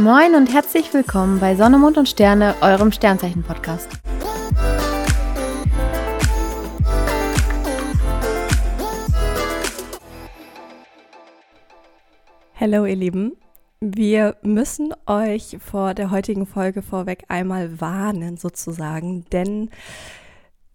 Moin und herzlich willkommen bei Sonne, Mond und Sterne, eurem Sternzeichen-Podcast. Hallo ihr Lieben, wir müssen euch vor der heutigen Folge vorweg einmal warnen sozusagen, denn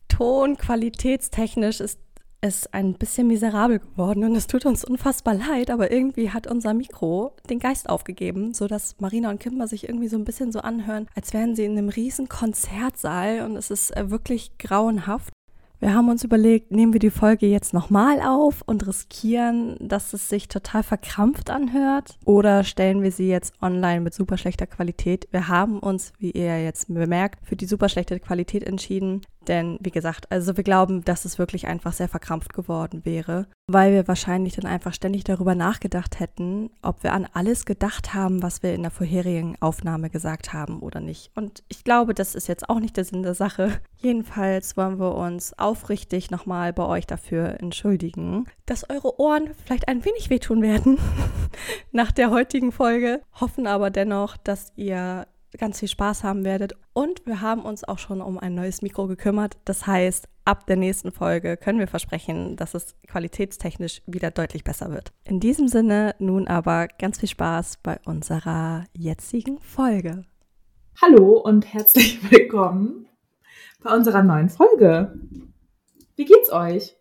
tonqualitätstechnisch ist es ein bisschen miserabel geworden und es tut uns unfassbar leid, aber irgendwie hat unser Mikro den Geist aufgegeben, sodass Marina und Kimber sich irgendwie so ein bisschen so anhören, als wären sie in einem riesen Konzertsaal und es ist äh, wirklich grauenhaft. Wir haben uns überlegt, nehmen wir die Folge jetzt nochmal auf und riskieren, dass es sich total verkrampft anhört oder stellen wir sie jetzt online mit super schlechter Qualität. Wir haben uns, wie ihr jetzt bemerkt, für die super schlechte Qualität entschieden, denn wie gesagt, also wir glauben, dass es wirklich einfach sehr verkrampft geworden wäre, weil wir wahrscheinlich dann einfach ständig darüber nachgedacht hätten, ob wir an alles gedacht haben, was wir in der vorherigen Aufnahme gesagt haben oder nicht. Und ich glaube, das ist jetzt auch nicht der Sinn der Sache. Jedenfalls wollen wir uns aufrichtig nochmal bei euch dafür entschuldigen, dass eure Ohren vielleicht ein wenig wehtun werden nach der heutigen Folge, hoffen aber dennoch, dass ihr ganz viel Spaß haben werdet. Und wir haben uns auch schon um ein neues Mikro gekümmert. Das heißt, ab der nächsten Folge können wir versprechen, dass es qualitätstechnisch wieder deutlich besser wird. In diesem Sinne nun aber ganz viel Spaß bei unserer jetzigen Folge. Hallo und herzlich willkommen bei unserer neuen Folge. Wie geht's euch?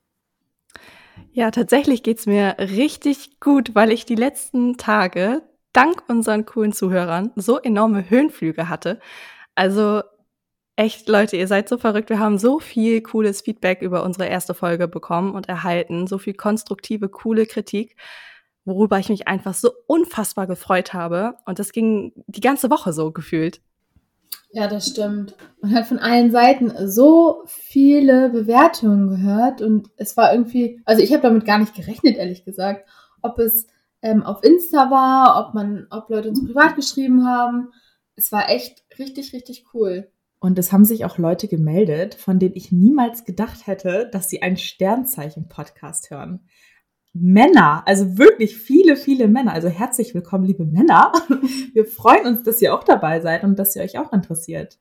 Ja, tatsächlich geht's mir richtig gut, weil ich die letzten Tage dank unseren coolen Zuhörern so enorme Höhenflüge hatte. Also echt, Leute, ihr seid so verrückt. Wir haben so viel cooles Feedback über unsere erste Folge bekommen und erhalten, so viel konstruktive, coole Kritik, worüber ich mich einfach so unfassbar gefreut habe. Und das ging die ganze Woche so gefühlt. Ja, das stimmt. Man hat von allen Seiten so viele Bewertungen gehört und es war irgendwie, also ich habe damit gar nicht gerechnet, ehrlich gesagt, ob es ähm, auf Insta war, ob man, ob Leute uns privat geschrieben haben. Es war echt richtig, richtig cool. Und es haben sich auch Leute gemeldet, von denen ich niemals gedacht hätte, dass sie einen Sternzeichen-Podcast hören. Männer, also wirklich viele, viele Männer. Also herzlich willkommen, liebe Männer. Wir freuen uns, dass ihr auch dabei seid und dass ihr euch auch interessiert.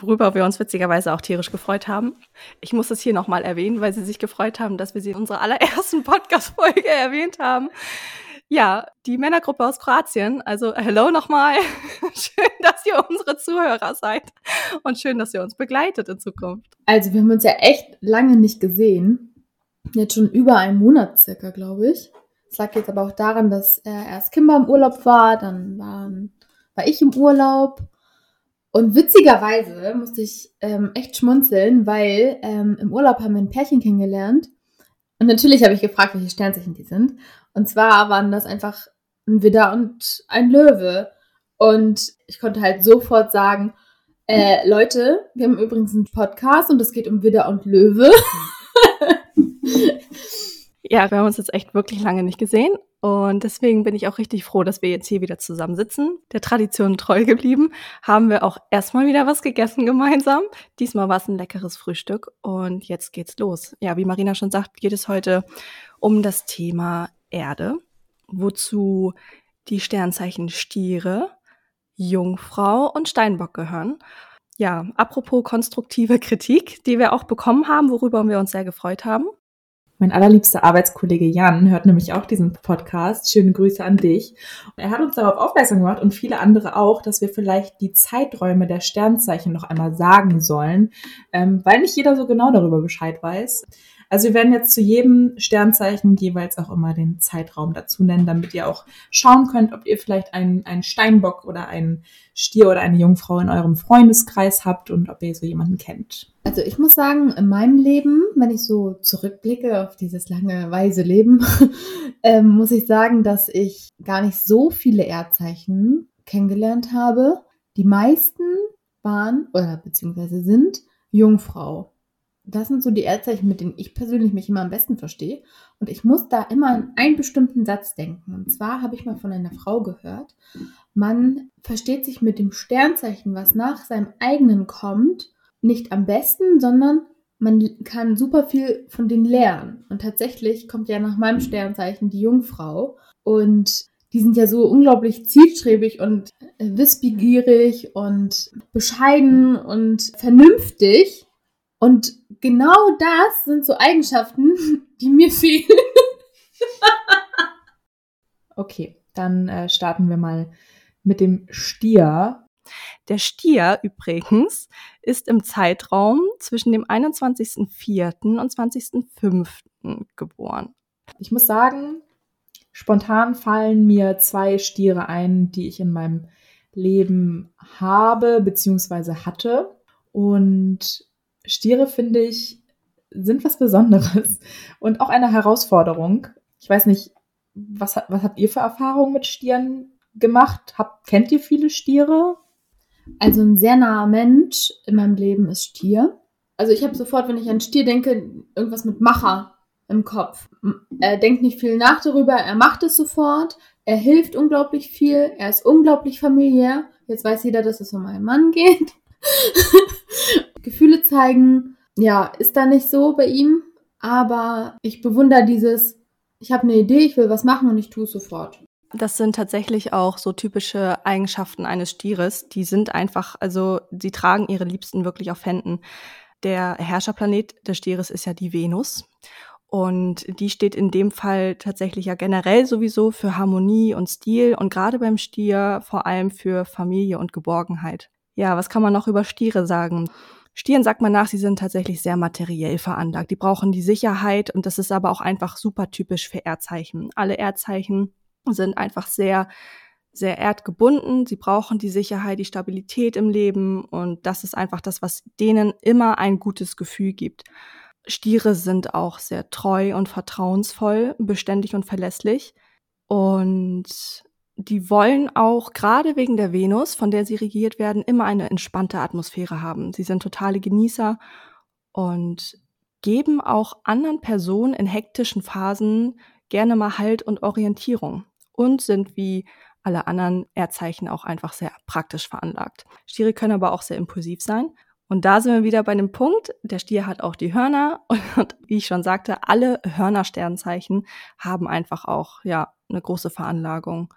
Worüber wir uns witzigerweise auch tierisch gefreut haben. Ich muss es hier nochmal erwähnen, weil sie sich gefreut haben, dass wir sie in unserer allerersten Podcast-Folge erwähnt haben. Ja, die Männergruppe aus Kroatien. Also hello nochmal. schön, dass ihr unsere Zuhörer seid und schön, dass ihr uns begleitet in Zukunft. Also wir haben uns ja echt lange nicht gesehen. Jetzt schon über einen Monat circa, glaube ich. Es lag jetzt aber auch daran, dass äh, erst Kimber im Urlaub war, dann war, war ich im Urlaub. Und witzigerweise musste ich ähm, echt schmunzeln, weil ähm, im Urlaub haben wir ein Pärchen kennengelernt. Und natürlich habe ich gefragt, welche Sternzeichen die sind. Und zwar waren das einfach ein Widder und ein Löwe. Und ich konnte halt sofort sagen, äh, Leute, wir haben übrigens einen Podcast und es geht um Widder und Löwe. ja, wir haben uns jetzt echt wirklich lange nicht gesehen. Und deswegen bin ich auch richtig froh, dass wir jetzt hier wieder zusammensitzen. Der Tradition treu geblieben, haben wir auch erstmal wieder was gegessen gemeinsam. Diesmal war es ein leckeres Frühstück und jetzt geht's los. Ja, wie Marina schon sagt, geht es heute um das Thema Erde, wozu die Sternzeichen Stiere, Jungfrau und Steinbock gehören. Ja, apropos konstruktive Kritik, die wir auch bekommen haben, worüber wir uns sehr gefreut haben. Mein allerliebster Arbeitskollege Jan hört nämlich auch diesen Podcast. Schöne Grüße an dich. Er hat uns darauf aufmerksam gemacht und viele andere auch, dass wir vielleicht die Zeiträume der Sternzeichen noch einmal sagen sollen, ähm, weil nicht jeder so genau darüber Bescheid weiß. Also wir werden jetzt zu jedem Sternzeichen jeweils auch immer den Zeitraum dazu nennen, damit ihr auch schauen könnt, ob ihr vielleicht einen, einen Steinbock oder einen Stier oder eine Jungfrau in eurem Freundeskreis habt und ob ihr so jemanden kennt. Also ich muss sagen, in meinem Leben, wenn ich so zurückblicke auf dieses lange, weise Leben, ähm, muss ich sagen, dass ich gar nicht so viele Erdzeichen kennengelernt habe. Die meisten waren oder beziehungsweise sind Jungfrau das sind so die Erdzeichen, mit denen ich persönlich mich immer am besten verstehe. Und ich muss da immer an einen bestimmten Satz denken. Und zwar habe ich mal von einer Frau gehört, man versteht sich mit dem Sternzeichen, was nach seinem eigenen kommt, nicht am besten, sondern man kann super viel von denen lernen. Und tatsächlich kommt ja nach meinem Sternzeichen die Jungfrau. Und die sind ja so unglaublich zielstrebig und wissbegierig und bescheiden und vernünftig. Und genau das sind so Eigenschaften, die mir fehlen. okay, dann äh, starten wir mal mit dem Stier. Der Stier übrigens ist im Zeitraum zwischen dem 21.04. und 20.05. geboren. Ich muss sagen, spontan fallen mir zwei Stiere ein, die ich in meinem Leben habe bzw. hatte. Und Stiere, finde ich, sind was Besonderes und auch eine Herausforderung. Ich weiß nicht, was, was habt ihr für Erfahrungen mit Stieren gemacht? Habt, kennt ihr viele Stiere? Also ein sehr naher Mensch in meinem Leben ist Stier. Also ich habe sofort, wenn ich an Stier denke, irgendwas mit Macher im Kopf. Er denkt nicht viel nach darüber, er macht es sofort, er hilft unglaublich viel, er ist unglaublich familiär. Jetzt weiß jeder, dass es um einen Mann geht. Gefühle zeigen, ja, ist da nicht so bei ihm, aber ich bewundere dieses, ich habe eine Idee, ich will was machen und ich tue es sofort. Das sind tatsächlich auch so typische Eigenschaften eines Stieres. Die sind einfach, also sie tragen ihre Liebsten wirklich auf Händen. Der Herrscherplanet des Stieres ist ja die Venus. Und die steht in dem Fall tatsächlich ja generell sowieso für Harmonie und Stil und gerade beim Stier vor allem für Familie und Geborgenheit. Ja, was kann man noch über Stiere sagen? Stieren sagt man nach, sie sind tatsächlich sehr materiell veranlagt. Die brauchen die Sicherheit und das ist aber auch einfach super typisch für Erdzeichen. Alle Erdzeichen sind einfach sehr, sehr erdgebunden. Sie brauchen die Sicherheit, die Stabilität im Leben und das ist einfach das, was denen immer ein gutes Gefühl gibt. Stiere sind auch sehr treu und vertrauensvoll, beständig und verlässlich. Und die wollen auch gerade wegen der Venus, von der sie regiert werden, immer eine entspannte Atmosphäre haben. Sie sind totale Genießer und geben auch anderen Personen in hektischen Phasen gerne mal Halt und Orientierung und sind wie alle anderen Erdzeichen auch einfach sehr praktisch veranlagt. Stiere können aber auch sehr impulsiv sein. Und da sind wir wieder bei dem Punkt, der Stier hat auch die Hörner und wie ich schon sagte, alle Hörnersternzeichen haben einfach auch ja eine große Veranlagung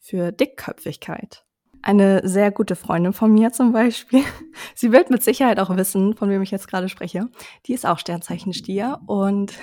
für Dickköpfigkeit. Eine sehr gute Freundin von mir zum Beispiel, sie wird mit Sicherheit auch wissen, von wem ich jetzt gerade spreche, die ist auch Sternzeichen Stier und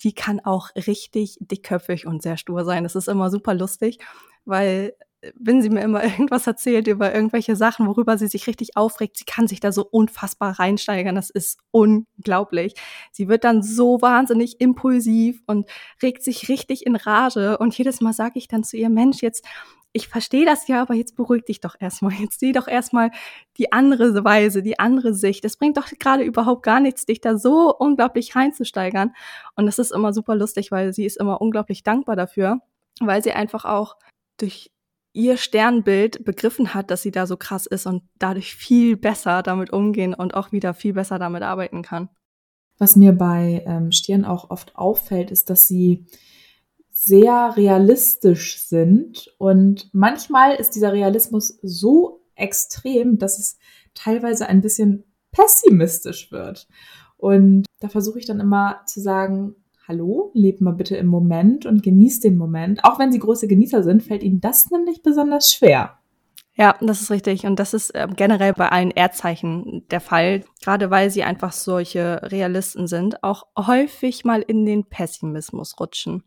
die kann auch richtig dickköpfig und sehr stur sein. Das ist immer super lustig, weil wenn sie mir immer irgendwas erzählt über irgendwelche Sachen, worüber sie sich richtig aufregt, sie kann sich da so unfassbar reinsteigern. Das ist unglaublich. Sie wird dann so wahnsinnig impulsiv und regt sich richtig in Rage. Und jedes Mal sage ich dann zu ihr, Mensch, jetzt, ich verstehe das ja, aber jetzt beruhig dich doch erstmal. Jetzt sieh doch erstmal die andere Weise, die andere Sicht. Es bringt doch gerade überhaupt gar nichts, dich da so unglaublich reinzusteigern. Und das ist immer super lustig, weil sie ist immer unglaublich dankbar dafür, weil sie einfach auch durch ihr Sternbild begriffen hat, dass sie da so krass ist und dadurch viel besser damit umgehen und auch wieder viel besser damit arbeiten kann. Was mir bei ähm, Stirn auch oft auffällt, ist, dass sie sehr realistisch sind und manchmal ist dieser Realismus so extrem, dass es teilweise ein bisschen pessimistisch wird. Und da versuche ich dann immer zu sagen, hallo, lebt mal bitte im Moment und genießt den Moment. Auch wenn sie große Genießer sind, fällt ihnen das nämlich besonders schwer. Ja, das ist richtig. Und das ist äh, generell bei allen Erdzeichen der Fall, gerade weil sie einfach solche Realisten sind, auch häufig mal in den Pessimismus rutschen.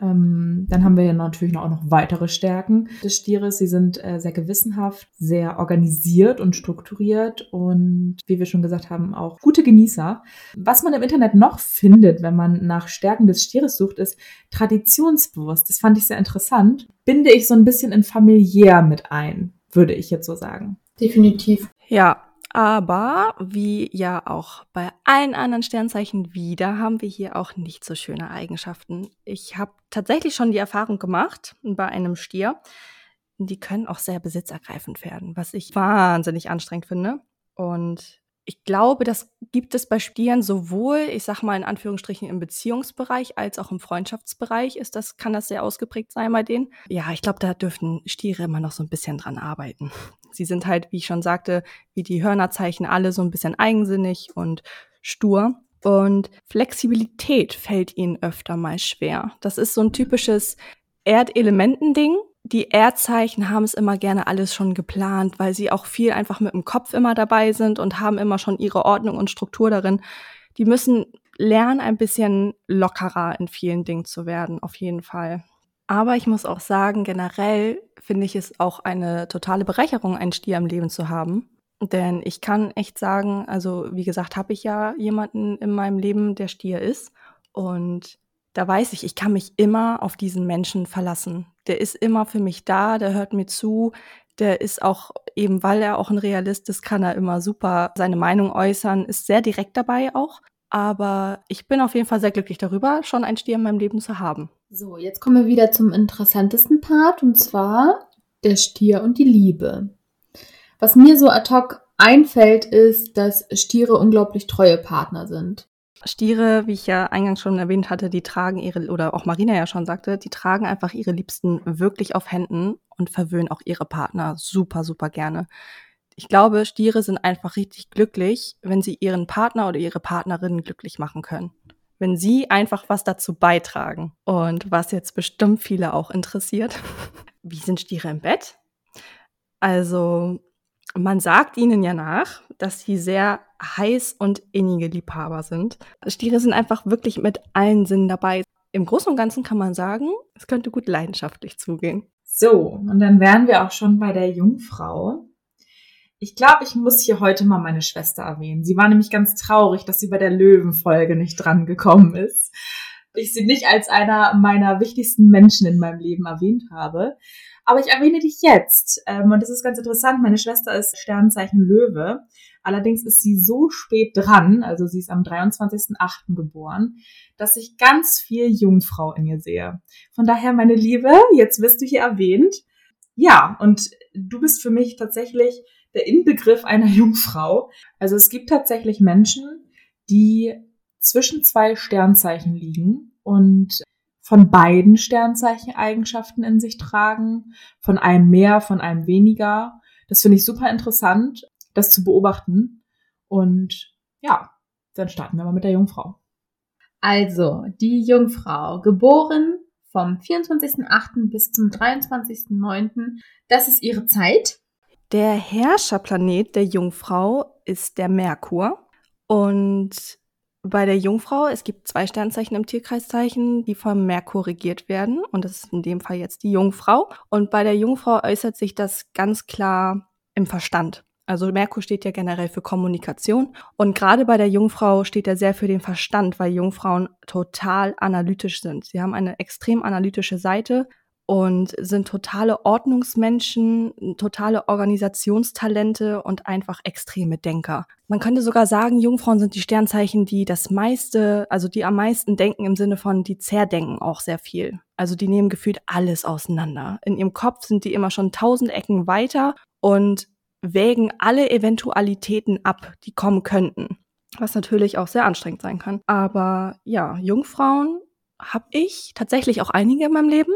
Ähm, dann haben wir ja natürlich auch noch weitere Stärken des Stieres. Sie sind äh, sehr gewissenhaft, sehr organisiert und strukturiert und wie wir schon gesagt haben, auch gute Genießer. Was man im Internet noch findet, wenn man nach Stärken des Stieres sucht, ist traditionsbewusst. Das fand ich sehr interessant. Binde ich so ein bisschen in familiär mit ein, würde ich jetzt so sagen. Definitiv. Ja, aber wie ja auch bei allen anderen Sternzeichen wieder, haben wir hier auch nicht so schöne Eigenschaften. Ich habe tatsächlich schon die Erfahrung gemacht bei einem Stier. Die können auch sehr besitzergreifend werden, was ich wahnsinnig anstrengend finde. Und ich glaube, das gibt es bei Stieren sowohl, ich sag mal in Anführungsstrichen im Beziehungsbereich als auch im Freundschaftsbereich ist das, kann das sehr ausgeprägt sein bei denen. Ja, ich glaube, da dürften Stiere immer noch so ein bisschen dran arbeiten. Sie sind halt, wie ich schon sagte, wie die Hörnerzeichen alle so ein bisschen eigensinnig und stur. Und Flexibilität fällt ihnen öfter mal schwer. Das ist so ein typisches Erdelementen-Ding. Die Erdzeichen haben es immer gerne alles schon geplant, weil sie auch viel einfach mit dem Kopf immer dabei sind und haben immer schon ihre Ordnung und Struktur darin. Die müssen lernen, ein bisschen lockerer in vielen Dingen zu werden, auf jeden Fall. Aber ich muss auch sagen, generell finde ich es auch eine totale Bereicherung, einen Stier im Leben zu haben. Denn ich kann echt sagen, also wie gesagt, habe ich ja jemanden in meinem Leben, der Stier ist. Und da weiß ich, ich kann mich immer auf diesen Menschen verlassen. Der ist immer für mich da, der hört mir zu, der ist auch, eben weil er auch ein Realist ist, kann er immer super seine Meinung äußern, ist sehr direkt dabei auch. Aber ich bin auf jeden Fall sehr glücklich darüber, schon ein Stier in meinem Leben zu haben. So, jetzt kommen wir wieder zum interessantesten Part und zwar der Stier und die Liebe. Was mir so ad hoc einfällt, ist, dass Stiere unglaublich treue Partner sind. Stiere, wie ich ja eingangs schon erwähnt hatte, die tragen ihre, oder auch Marina ja schon sagte, die tragen einfach ihre Liebsten wirklich auf Händen und verwöhnen auch ihre Partner super, super gerne. Ich glaube, Stiere sind einfach richtig glücklich, wenn sie ihren Partner oder ihre Partnerin glücklich machen können. Wenn sie einfach was dazu beitragen. Und was jetzt bestimmt viele auch interessiert, wie sind Stiere im Bett? Also, man sagt ihnen ja nach, dass sie sehr heiß und innige Liebhaber sind. Stiere sind einfach wirklich mit allen Sinnen dabei. Im Großen und Ganzen kann man sagen, es könnte gut leidenschaftlich zugehen. So, und dann wären wir auch schon bei der Jungfrau. Ich glaube, ich muss hier heute mal meine Schwester erwähnen. Sie war nämlich ganz traurig, dass sie bei der Löwenfolge nicht dran gekommen ist. Ich sie nicht als einer meiner wichtigsten Menschen in meinem Leben erwähnt habe. Aber ich erwähne dich jetzt. Ähm, und das ist ganz interessant. Meine Schwester ist Sternzeichen Löwe. Allerdings ist sie so spät dran, also sie ist am 23.08. geboren, dass ich ganz viel Jungfrau in ihr sehe. Von daher, meine Liebe, jetzt wirst du hier erwähnt. Ja, und du bist für mich tatsächlich der Inbegriff einer Jungfrau. Also es gibt tatsächlich Menschen, die zwischen zwei Sternzeichen liegen und von beiden Sternzeichen Eigenschaften in sich tragen, von einem mehr, von einem weniger. Das finde ich super interessant, das zu beobachten. Und ja, dann starten wir mal mit der Jungfrau. Also, die Jungfrau, geboren vom 24.08. bis zum 23.09. Das ist ihre Zeit. Der Herrscherplanet der Jungfrau ist der Merkur. Und bei der Jungfrau, es gibt zwei Sternzeichen im Tierkreiszeichen, die vom Merkur regiert werden. Und das ist in dem Fall jetzt die Jungfrau. Und bei der Jungfrau äußert sich das ganz klar im Verstand. Also Merkur steht ja generell für Kommunikation. Und gerade bei der Jungfrau steht er sehr für den Verstand, weil Jungfrauen total analytisch sind. Sie haben eine extrem analytische Seite und sind totale Ordnungsmenschen, totale Organisationstalente und einfach extreme Denker. Man könnte sogar sagen, Jungfrauen sind die Sternzeichen, die das meiste, also die am meisten denken im Sinne von, die zerdenken auch sehr viel. Also die nehmen gefühlt alles auseinander. In ihrem Kopf sind die immer schon tausend Ecken weiter und wägen alle Eventualitäten ab, die kommen könnten. Was natürlich auch sehr anstrengend sein kann. Aber ja, Jungfrauen habe ich tatsächlich auch einige in meinem Leben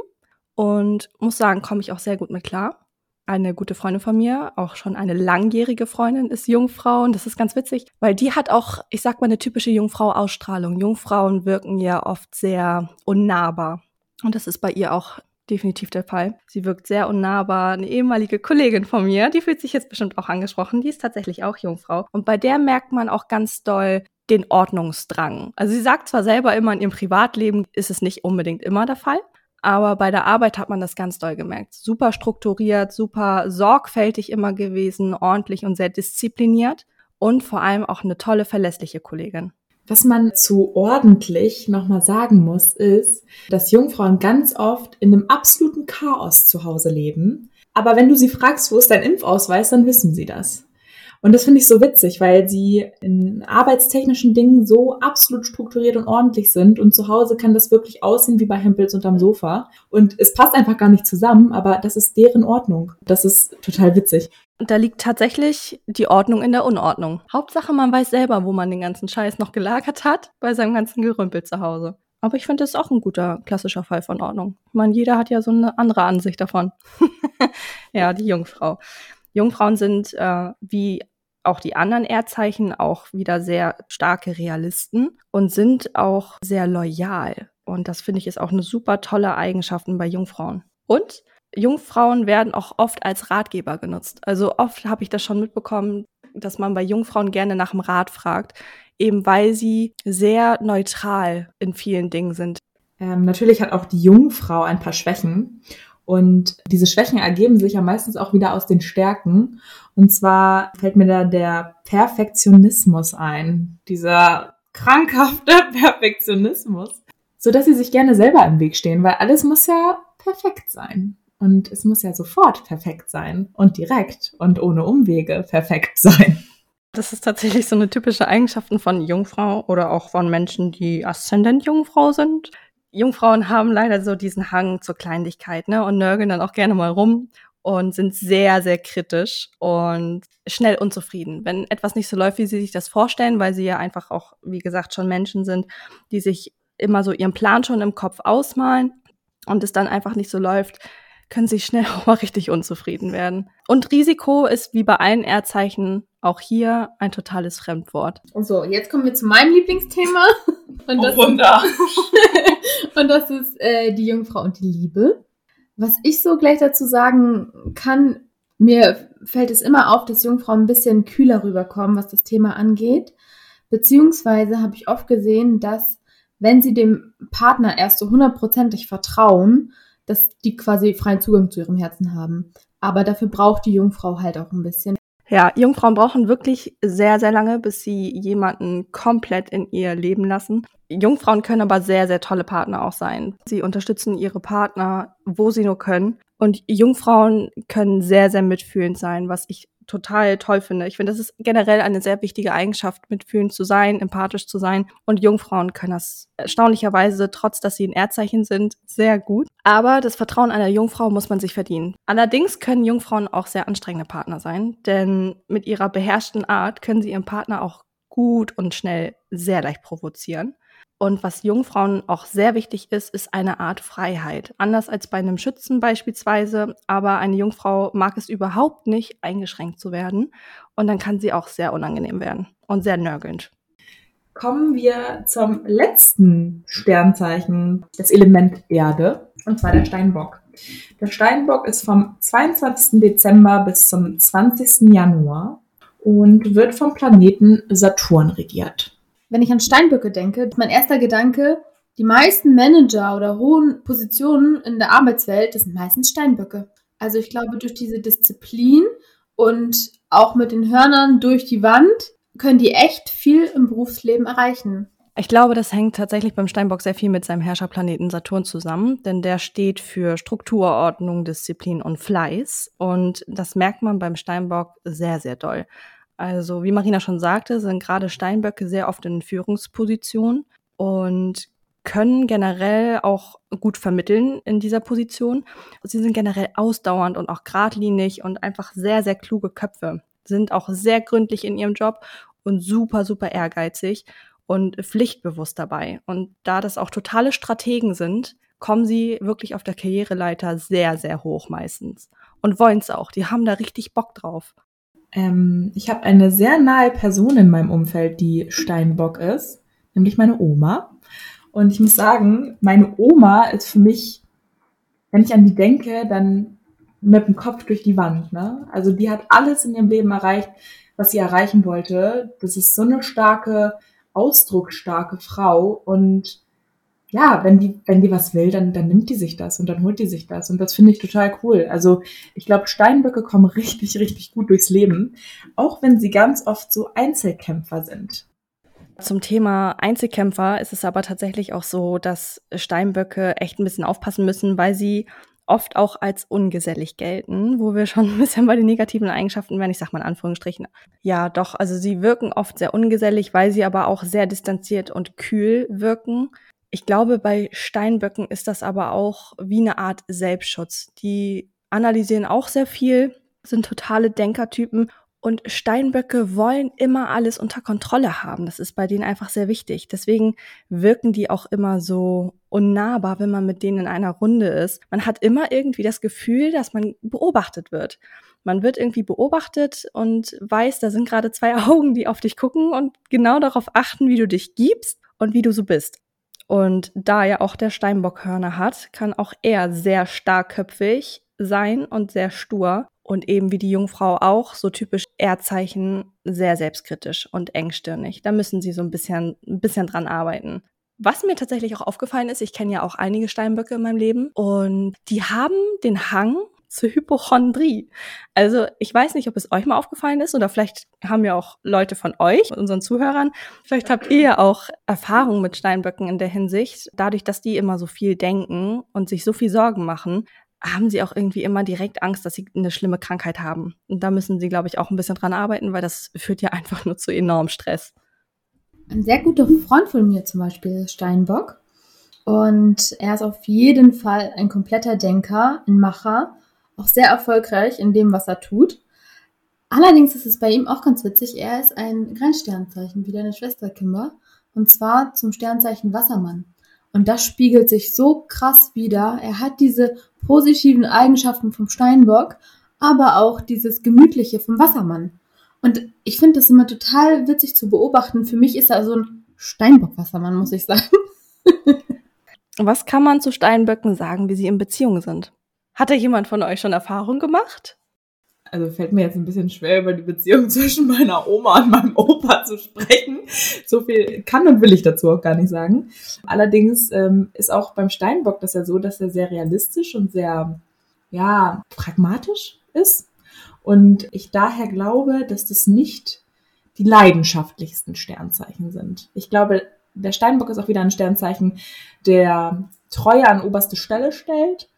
und muss sagen, komme ich auch sehr gut mit klar. Eine gute Freundin von mir, auch schon eine langjährige Freundin, ist Jungfrau und das ist ganz witzig, weil die hat auch, ich sag mal, eine typische Jungfrau-Ausstrahlung. Jungfrauen wirken ja oft sehr unnahbar. Und das ist bei ihr auch definitiv der Fall. Sie wirkt sehr unnahbar. Eine ehemalige Kollegin von mir, die fühlt sich jetzt bestimmt auch angesprochen, die ist tatsächlich auch Jungfrau. Und bei der merkt man auch ganz doll den Ordnungsdrang. Also sie sagt zwar selber immer, in ihrem Privatleben ist es nicht unbedingt immer der Fall, aber bei der Arbeit hat man das ganz doll gemerkt. Super strukturiert, super sorgfältig immer gewesen, ordentlich und sehr diszipliniert und vor allem auch eine tolle, verlässliche Kollegin. Was man zu ordentlich nochmal sagen muss, ist, dass Jungfrauen ganz oft in einem absoluten Chaos zu Hause leben. Aber wenn du sie fragst, wo ist dein Impfausweis, dann wissen sie das. Und das finde ich so witzig, weil sie in arbeitstechnischen Dingen so absolut strukturiert und ordentlich sind. Und zu Hause kann das wirklich aussehen wie bei Hempels unterm Sofa. Und es passt einfach gar nicht zusammen, aber das ist deren Ordnung. Das ist total witzig. Da liegt tatsächlich die Ordnung in der Unordnung. Hauptsache, man weiß selber, wo man den ganzen Scheiß noch gelagert hat, bei seinem ganzen Gerümpel zu Hause. Aber ich finde, das ist auch ein guter klassischer Fall von Ordnung. Ich meine, jeder hat ja so eine andere Ansicht davon. ja, die Jungfrau. Jungfrauen sind äh, wie auch die anderen Erdzeichen auch wieder sehr starke Realisten und sind auch sehr loyal. Und das finde ich ist auch eine super tolle Eigenschaft bei Jungfrauen. Und Jungfrauen werden auch oft als Ratgeber genutzt. Also oft habe ich das schon mitbekommen, dass man bei Jungfrauen gerne nach dem Rat fragt, eben weil sie sehr neutral in vielen Dingen sind. Ähm, natürlich hat auch die Jungfrau ein paar Schwächen. Und diese Schwächen ergeben sich ja meistens auch wieder aus den Stärken. Und zwar fällt mir da der Perfektionismus ein. Dieser krankhafte Perfektionismus. So dass sie sich gerne selber im Weg stehen, weil alles muss ja perfekt sein. Und es muss ja sofort perfekt sein und direkt und ohne Umwege perfekt sein. Das ist tatsächlich so eine typische Eigenschaft von Jungfrau oder auch von Menschen, die Aszendent Jungfrau sind. Jungfrauen haben leider so diesen Hang zur Kleinlichkeit, ne, und nörgeln dann auch gerne mal rum und sind sehr, sehr kritisch und schnell unzufrieden, wenn etwas nicht so läuft, wie sie sich das vorstellen, weil sie ja einfach auch, wie gesagt, schon Menschen sind, die sich immer so ihren Plan schon im Kopf ausmalen und es dann einfach nicht so läuft, können sie schnell auch mal richtig unzufrieden werden. Und Risiko ist wie bei allen Erdzeichen auch hier ein totales Fremdwort. So, jetzt kommen wir zu meinem Lieblingsthema. Und das, oh, Wunder. und das ist äh, die Jungfrau und die Liebe. Was ich so gleich dazu sagen kann, mir fällt es immer auf, dass Jungfrauen ein bisschen kühler rüberkommen, was das Thema angeht. Beziehungsweise habe ich oft gesehen, dass wenn sie dem Partner erst so hundertprozentig vertrauen, dass die quasi freien Zugang zu ihrem Herzen haben. Aber dafür braucht die Jungfrau halt auch ein bisschen. Ja, Jungfrauen brauchen wirklich sehr, sehr lange, bis sie jemanden komplett in ihr Leben lassen. Jungfrauen können aber sehr, sehr tolle Partner auch sein. Sie unterstützen ihre Partner, wo sie nur können. Und Jungfrauen können sehr, sehr mitfühlend sein, was ich total toll finde. Ich finde, das ist generell eine sehr wichtige Eigenschaft, mitfühlend zu sein, empathisch zu sein. Und Jungfrauen können das erstaunlicherweise, trotz dass sie ein Erdzeichen sind, sehr gut. Aber das Vertrauen einer Jungfrau muss man sich verdienen. Allerdings können Jungfrauen auch sehr anstrengende Partner sein, denn mit ihrer beherrschten Art können sie ihren Partner auch gut und schnell sehr leicht provozieren. Und was Jungfrauen auch sehr wichtig ist, ist eine Art Freiheit. Anders als bei einem Schützen beispielsweise, aber eine Jungfrau mag es überhaupt nicht, eingeschränkt zu werden. Und dann kann sie auch sehr unangenehm werden und sehr nörgelnd. Kommen wir zum letzten Sternzeichen, das Element Erde, und zwar der Steinbock. Der Steinbock ist vom 22. Dezember bis zum 20. Januar und wird vom Planeten Saturn regiert wenn ich an Steinböcke denke, ist mein erster Gedanke, die meisten Manager oder hohen Positionen in der Arbeitswelt, das sind meistens Steinböcke. Also ich glaube, durch diese Disziplin und auch mit den Hörnern durch die Wand können die echt viel im Berufsleben erreichen. Ich glaube, das hängt tatsächlich beim Steinbock sehr viel mit seinem Herrscherplaneten Saturn zusammen, denn der steht für Strukturordnung, Disziplin und Fleiß. Und das merkt man beim Steinbock sehr, sehr doll. Also, wie Marina schon sagte, sind gerade Steinböcke sehr oft in Führungspositionen und können generell auch gut vermitteln in dieser Position. Sie sind generell ausdauernd und auch geradlinig und einfach sehr, sehr kluge Köpfe, sind auch sehr gründlich in ihrem Job und super, super ehrgeizig und pflichtbewusst dabei. Und da das auch totale Strategen sind, kommen sie wirklich auf der Karriereleiter sehr, sehr hoch meistens. Und wollen es auch. Die haben da richtig Bock drauf. Ähm, ich habe eine sehr nahe Person in meinem Umfeld, die Steinbock ist, nämlich meine Oma. Und ich muss sagen, meine Oma ist für mich, wenn ich an die denke, dann mit dem Kopf durch die Wand. Ne? Also die hat alles in ihrem Leben erreicht, was sie erreichen wollte. Das ist so eine starke, ausdrucksstarke Frau und ja, wenn die, wenn die was will, dann, dann nimmt die sich das und dann holt die sich das. Und das finde ich total cool. Also ich glaube, Steinböcke kommen richtig, richtig gut durchs Leben, auch wenn sie ganz oft so Einzelkämpfer sind. Zum Thema Einzelkämpfer ist es aber tatsächlich auch so, dass Steinböcke echt ein bisschen aufpassen müssen, weil sie oft auch als ungesellig gelten, wo wir schon ein bisschen bei den negativen Eigenschaften werden. Ich sag mal in Anführungsstrichen. Ja, doch, also sie wirken oft sehr ungesellig, weil sie aber auch sehr distanziert und kühl wirken. Ich glaube, bei Steinböcken ist das aber auch wie eine Art Selbstschutz. Die analysieren auch sehr viel, sind totale Denkertypen und Steinböcke wollen immer alles unter Kontrolle haben. Das ist bei denen einfach sehr wichtig. Deswegen wirken die auch immer so unnahbar, wenn man mit denen in einer Runde ist. Man hat immer irgendwie das Gefühl, dass man beobachtet wird. Man wird irgendwie beobachtet und weiß, da sind gerade zwei Augen, die auf dich gucken und genau darauf achten, wie du dich gibst und wie du so bist. Und da er auch der Steinbockhörner hat, kann auch er sehr starkköpfig sein und sehr stur. Und eben wie die Jungfrau auch, so typisch Erdzeichen, sehr selbstkritisch und engstirnig. Da müssen sie so ein bisschen, ein bisschen dran arbeiten. Was mir tatsächlich auch aufgefallen ist, ich kenne ja auch einige Steinböcke in meinem Leben und die haben den Hang zur Hypochondrie. Also ich weiß nicht, ob es euch mal aufgefallen ist oder vielleicht haben ja auch Leute von euch, unseren Zuhörern, vielleicht habt ihr ja auch Erfahrungen mit Steinböcken in der Hinsicht. Dadurch, dass die immer so viel denken und sich so viel Sorgen machen, haben sie auch irgendwie immer direkt Angst, dass sie eine schlimme Krankheit haben. Und da müssen sie, glaube ich, auch ein bisschen dran arbeiten, weil das führt ja einfach nur zu enormem Stress. Ein sehr guter Freund von mir zum Beispiel Steinbock. Und er ist auf jeden Fall ein kompletter Denker, ein Macher, auch sehr erfolgreich in dem, was er tut. Allerdings ist es bei ihm auch ganz witzig, er ist ein Grenzsternzeichen, wie deine Schwester Kimber, und zwar zum Sternzeichen Wassermann. Und das spiegelt sich so krass wider. Er hat diese positiven Eigenschaften vom Steinbock, aber auch dieses Gemütliche vom Wassermann. Und ich finde das immer total witzig zu beobachten. Für mich ist er so ein Steinbockwassermann, muss ich sagen. Was kann man zu Steinböcken sagen, wie sie in Beziehung sind? Hatte jemand von euch schon Erfahrung gemacht? Also fällt mir jetzt ein bisschen schwer, über die Beziehung zwischen meiner Oma und meinem Opa zu sprechen. So viel kann und will ich dazu auch gar nicht sagen. Allerdings ähm, ist auch beim Steinbock das ja so, dass er sehr realistisch und sehr, ja, pragmatisch ist. Und ich daher glaube, dass das nicht die leidenschaftlichsten Sternzeichen sind. Ich glaube, der Steinbock ist auch wieder ein Sternzeichen, der Treue an oberste Stelle stellt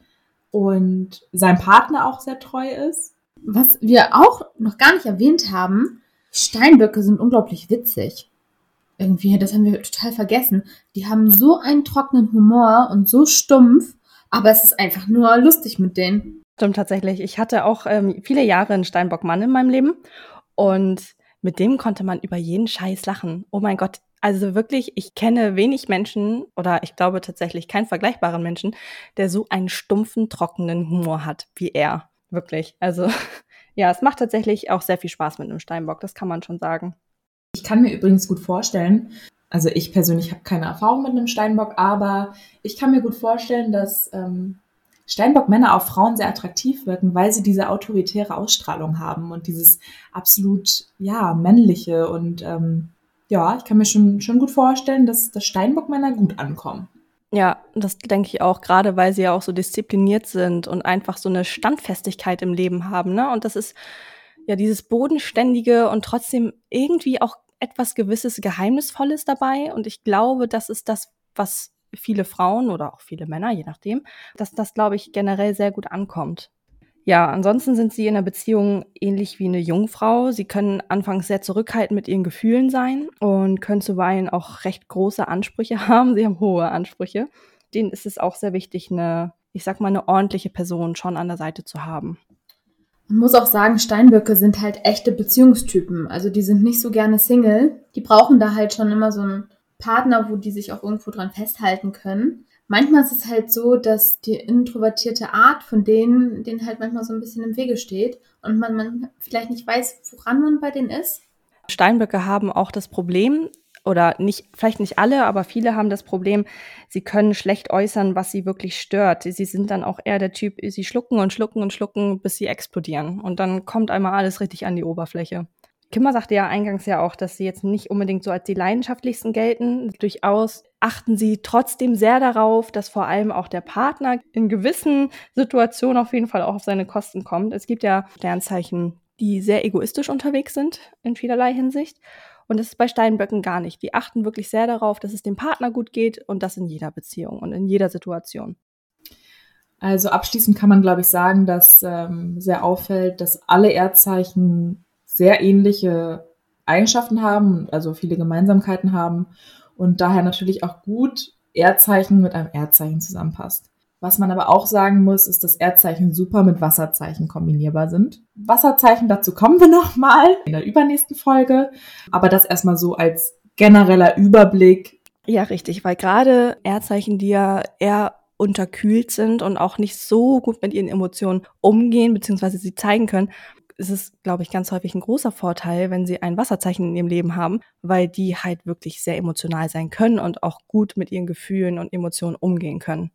und sein Partner auch sehr treu ist. Was wir auch noch gar nicht erwähnt haben, Steinböcke sind unglaublich witzig. Irgendwie, das haben wir total vergessen. Die haben so einen trockenen Humor und so stumpf, aber es ist einfach nur lustig mit denen. Stimmt tatsächlich. Ich hatte auch ähm, viele Jahre einen Steinbock-Mann in meinem Leben und mit dem konnte man über jeden Scheiß lachen. Oh mein Gott, also wirklich, ich kenne wenig Menschen oder ich glaube tatsächlich keinen vergleichbaren Menschen, der so einen stumpfen, trockenen Humor hat wie er. Wirklich. Also ja, es macht tatsächlich auch sehr viel Spaß mit einem Steinbock, das kann man schon sagen. Ich kann mir übrigens gut vorstellen, also ich persönlich habe keine Erfahrung mit einem Steinbock, aber ich kann mir gut vorstellen, dass ähm, Steinbock-Männer auf Frauen sehr attraktiv wirken, weil sie diese autoritäre Ausstrahlung haben und dieses absolut, ja, männliche. Und ähm, ja, ich kann mir schon, schon gut vorstellen, dass, dass Steinbock-Männer gut ankommen. Ja, das denke ich auch, gerade weil sie ja auch so diszipliniert sind und einfach so eine Standfestigkeit im Leben haben. Ne? Und das ist ja dieses Bodenständige und trotzdem irgendwie auch etwas gewisses Geheimnisvolles dabei. Und ich glaube, das ist das, was viele Frauen oder auch viele Männer, je nachdem, dass das, glaube ich, generell sehr gut ankommt. Ja, ansonsten sind sie in einer Beziehung ähnlich wie eine Jungfrau. Sie können anfangs sehr zurückhaltend mit ihren Gefühlen sein und können zuweilen auch recht große Ansprüche haben. Sie haben hohe Ansprüche. Denen ist es auch sehr wichtig, eine, ich sag mal, eine ordentliche Person schon an der Seite zu haben. Man muss auch sagen, Steinböcke sind halt echte Beziehungstypen. Also die sind nicht so gerne Single. Die brauchen da halt schon immer so ein Partner, wo die sich auch irgendwo dran festhalten können. Manchmal ist es halt so, dass die introvertierte Art von denen, denen halt manchmal so ein bisschen im Wege steht und man, man vielleicht nicht weiß, woran man bei denen ist. Steinböcke haben auch das Problem, oder nicht, vielleicht nicht alle, aber viele haben das Problem, sie können schlecht äußern, was sie wirklich stört. Sie sind dann auch eher der Typ, sie schlucken und schlucken und schlucken, bis sie explodieren. Und dann kommt einmal alles richtig an die Oberfläche. Kimmer sagte ja eingangs ja auch, dass sie jetzt nicht unbedingt so als die leidenschaftlichsten gelten. Durchaus achten sie trotzdem sehr darauf, dass vor allem auch der Partner in gewissen Situationen auf jeden Fall auch auf seine Kosten kommt. Es gibt ja Sternzeichen, die sehr egoistisch unterwegs sind in vielerlei Hinsicht. Und das ist bei Steinböcken gar nicht. Die achten wirklich sehr darauf, dass es dem Partner gut geht und das in jeder Beziehung und in jeder Situation. Also abschließend kann man, glaube ich, sagen, dass ähm, sehr auffällt, dass alle Erdzeichen sehr ähnliche Eigenschaften haben, also viele Gemeinsamkeiten haben und daher natürlich auch gut Erdzeichen mit einem Erdzeichen zusammenpasst. Was man aber auch sagen muss, ist, dass Erdzeichen super mit Wasserzeichen kombinierbar sind. Wasserzeichen, dazu kommen wir nochmal in der übernächsten Folge. Aber das erstmal so als genereller Überblick. Ja, richtig, weil gerade Erdzeichen, die ja eher unterkühlt sind und auch nicht so gut mit ihren Emotionen umgehen, beziehungsweise sie zeigen können, ist es, glaube ich, ganz häufig ein großer Vorteil, wenn sie ein Wasserzeichen in ihrem Leben haben, weil die halt wirklich sehr emotional sein können und auch gut mit ihren Gefühlen und Emotionen umgehen können.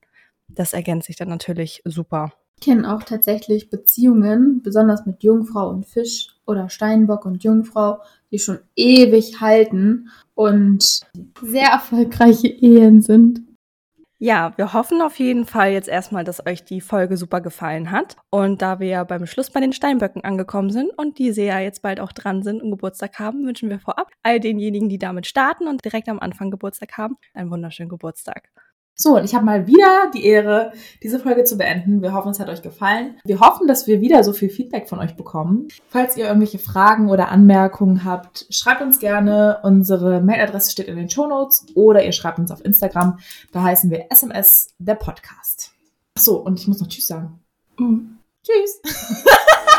Das ergänzt sich dann natürlich super. Ich kenne auch tatsächlich Beziehungen, besonders mit Jungfrau und Fisch oder Steinbock und Jungfrau, die schon ewig halten und sehr erfolgreiche Ehen sind. Ja, wir hoffen auf jeden Fall jetzt erstmal, dass euch die Folge super gefallen hat. Und da wir ja beim Schluss bei den Steinböcken angekommen sind und diese ja jetzt bald auch dran sind und Geburtstag haben, wünschen wir vorab all denjenigen, die damit starten und direkt am Anfang Geburtstag haben, einen wunderschönen Geburtstag. So, und ich habe mal wieder die Ehre, diese Folge zu beenden. Wir hoffen, es hat euch gefallen. Wir hoffen, dass wir wieder so viel Feedback von euch bekommen. Falls ihr irgendwelche Fragen oder Anmerkungen habt, schreibt uns gerne. Unsere Mailadresse steht in den Show Notes oder ihr schreibt uns auf Instagram. Da heißen wir SMS der Podcast. Ach so, und ich muss noch Tschüss sagen. Mhm. Tschüss.